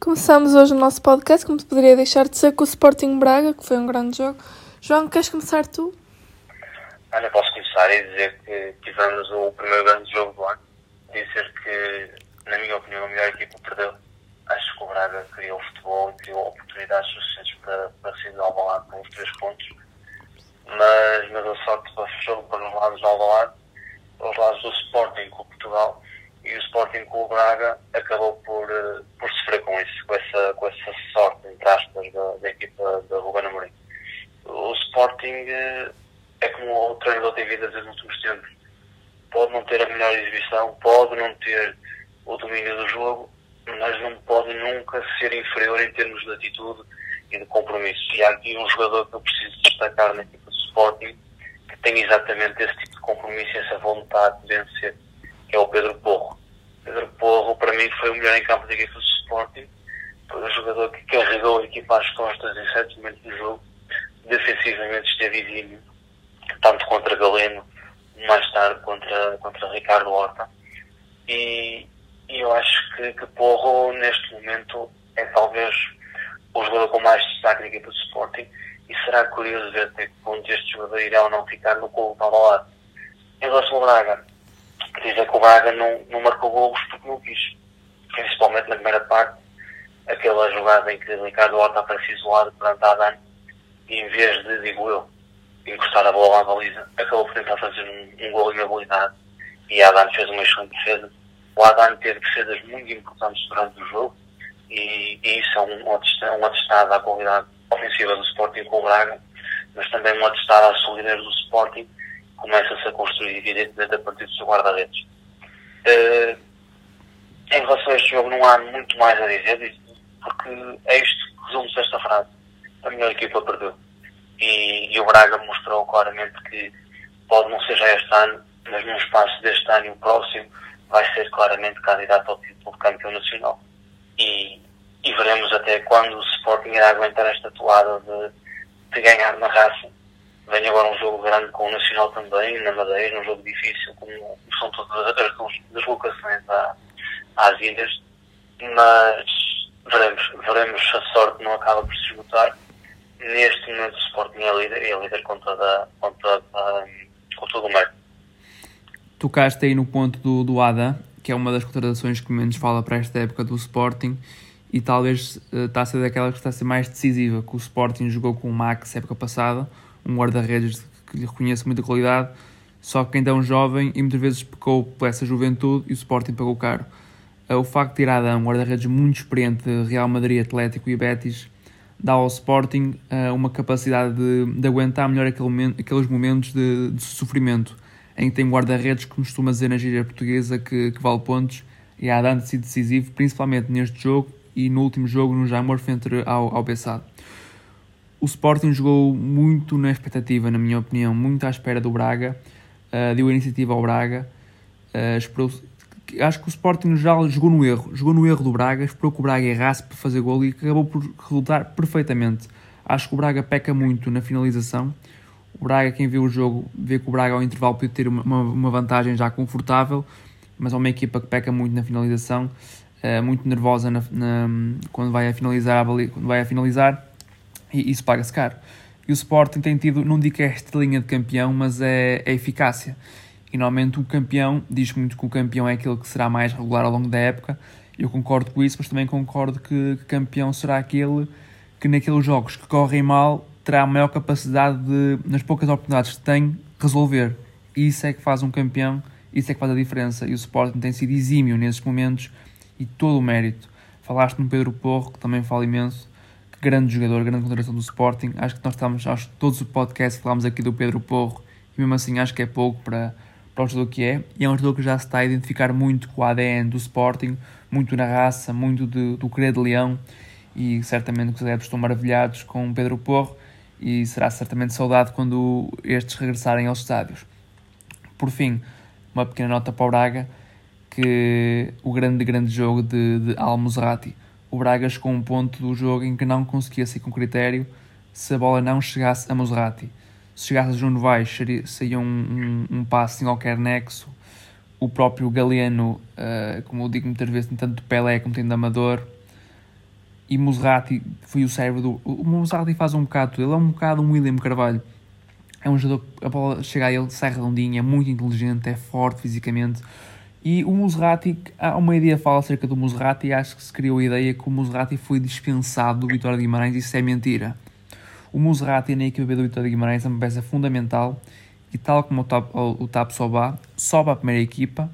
Começamos hoje o nosso podcast, como poderia deixar de ser, com o Sporting Braga, que foi um grande jogo. João, queres começar tu? Olha, posso começar e dizer que tivemos o primeiro grande jogo do ano. Dizer que, na minha opinião, a melhor equipa perdeu. Acho que o Braga criou futebol e criou oportunidades suficientes para, para sair do Alvalade com os três pontos. Mas, mas a sorte fechou para os lados do Alvalade, para os lados do Sporting com o Portugal e o Sporting com o Braga acabou por, eh, por sofrer com isso, com essa, com essa sorte, entre aspas, da, da equipa da Ruben Amorim. O Sporting eh, é como o treinador tem vindo a dizer nos últimos tempos. Pode não ter a melhor exibição, pode não ter o domínio do jogo, mas não pode nunca ser inferior em termos de atitude e de compromisso. E há aqui um jogador que eu preciso destacar na equipa do Sporting que tem exatamente esse tipo de compromisso, essa vontade de vencer, que é o Pedro Porro. Pedro Porro, para mim, foi o melhor em campo da equipa do Sporting. Foi um jogador que carregou a equipa às costas em certos momentos do jogo. Defensivamente esteve exímio, tanto contra Galeno, mais tarde contra, contra Ricardo Horta. E, e eu acho que, que Porro, neste momento, é talvez o jogador com mais destaque da equipa do Sporting. E será curioso ver até que ponto este jogador irá ou não ficar no clube ao lado. Em relação ao Braga, dizer que o Braga não, não marcou golos porque não quis. Principalmente na primeira parte, aquela jogada em que Ricardo Horta aparece isolado perante Adan e em vez de, digo eu, encostar a bola à baliza, acabou por tentar fazer um, um gol habilidade e a Adan fez uma excelente defesa. O Adan teve defesas muito importantes durante o jogo e, e isso é um, um atestado à qualidade ofensiva do Sporting com o Braga, mas também um atestado à solidez do Sporting começa-se a construir evidentemente a partir do seu guarda-redes. Uh, em relação a este jogo não há muito mais a dizer, porque é isto que resume-se esta frase. A melhor equipa perdeu. E, e, o Braga mostrou claramente que pode não ser já este ano, mas num espaço deste ano e o próximo vai ser claramente candidato ao título de campeão nacional. E, e veremos até quando o Sporting irá aguentar esta toada de, de ganhar na raça Vem agora um jogo grande com o Nacional também, na Madeira, um jogo difícil, como são todas as deslocações às ilhas. Mas veremos, veremos se a sorte não acaba por se esgotar. Neste momento o Sporting é líder é líder com, toda, com, toda, com todo o mérito. Tocaste aí no ponto do, do ADA, que é uma das contratações que menos fala para esta época do Sporting e talvez uh, está a ser daquela que está a ser mais decisiva, que o Sporting jogou com o Max época passada, um guarda-redes que lhe reconheço muita qualidade, só que ainda é um jovem e muitas vezes pecou por essa juventude e o Sporting pagou caro. Eh, o facto de tirar um guarda-redes muito experiente de Real Madrid, Atlético e Betis dá ao Sporting uh, uma capacidade de, de aguentar melhor aquele, aqueles momentos de, de, sofrimento em que tem guarda-redes que costuma dizer na gíria portuguesa que, que vale pontos e há dado sido decisivo, principalmente neste jogo e no último jogo no Jamor frente ao, ao Bessado. O Sporting jogou muito na expectativa, na minha opinião, muito à espera do Braga, uh, deu a iniciativa ao Braga, uh, acho que o Sporting já jogou no erro, jogou no erro do Braga, esperou que o Braga errasse para fazer gol e acabou por resultar perfeitamente. Acho que o Braga peca muito na finalização. O Braga, quem viu o jogo, vê que o Braga ao intervalo pode ter uma, uma vantagem já confortável, mas é uma equipa que peca muito na finalização, uh, muito nervosa na, na, quando vai a finalizar, quando vai a finalizar e isso paga-se caro. E o Sporting tem tido, não digo que é esta linha de campeão, mas é, é eficácia. E normalmente o campeão, diz muito que o campeão é aquele que será mais regular ao longo da época. Eu concordo com isso, mas também concordo que, campeão será aquele que naqueles jogos que correm mal terá a maior capacidade de, nas poucas oportunidades que tem, resolver. Isso é que faz um campeão, isso é que faz a diferença. E o Sporting tem sido exímio nesses momentos e todo o mérito. Falaste no Pedro Porro, que também fala imenso grande jogador, grande contratação do Sporting. Acho que nós estamos, acho que todos os podcasts falámos aqui do Pedro Porro e mesmo assim acho que é pouco para, para o jogador que é. E é um jogador que já se está a identificar muito com o ADN do Sporting, muito na raça, muito de, do querer de leão e certamente os adeptos estão maravilhados com o Pedro Porro e será certamente saudade quando estes regressarem aos estádios. Por fim, uma pequena nota para o Braga, que o grande, grande jogo de, de Al Musrati o Braga a um ponto do jogo em que não conseguia sair com critério se a bola não chegasse a Maserati. Se chegasse a João Novaes, saía um, um, um sem qualquer nexo. o próprio Galeano, uh, como eu digo muitas vezes, tanto Pelé como tem Amador. E Muserati foi o cérebro do. O Muserati faz um bocado, ele é um bocado um William Carvalho. É um jogador a bola chega a ele, sai redondinho, é muito inteligente, é forte fisicamente. E o Muserati, há uma ideia fala acerca do Muserati e acho que se criou a ideia que o Muserati foi dispensado do Vitória de Guimarães isso é mentira. O Muserati na equipa B do Vitória de Guimarães é uma peça fundamental e tal como o Tap, o, Tap Soba, sobe à primeira equipa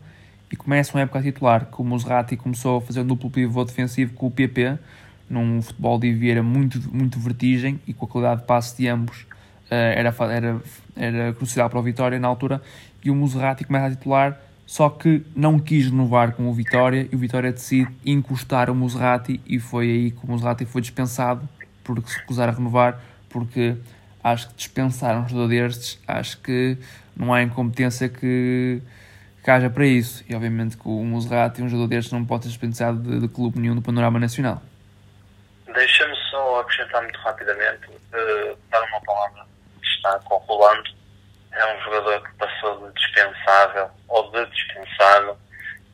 e começa uma época a titular, que o Muserati começou a fazer um duplo pivô defensivo com o PP, num futebol de Vieira muito, muito vertigem e com a qualidade de passe de ambos uh, era, era, era crucial para o Vitória na altura, e o Muserati começa a titular, só que não quis renovar com o Vitória, e o Vitória decide encostar o Muserati, e foi aí que o Muserati foi dispensado, porque se recusar a renovar, porque acho que dispensar um jogador destes, acho que não há incompetência que, que haja para isso. E obviamente que o Muserati, um jogador destes, não pode ser dispensado de, de clube nenhum do panorama nacional. Deixa-me só acrescentar muito rapidamente, uh, dar uma palavra que está com o Rolando. É um jogador que passou de dispensável ou de dispensado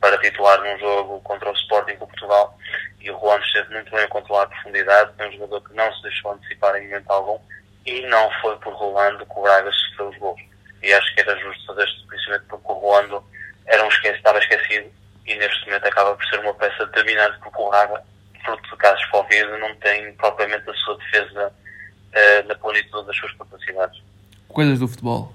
para titular num jogo contra o Sporting com Portugal e o Rolando esteve muito bem a controlar a profundidade. É um jogador que não se deixou antecipar em momento algum e não foi por Rolando que o Braga sofreu os gols. E acho que era justo fazer este reconhecimento porque o Rolando era um esquecido, estava esquecido e neste momento acaba por ser uma peça determinante porque o Braga, fruto de casos Covid, não tem propriamente a sua defesa uh, na plenitude das suas capacidades. Coisas do futebol.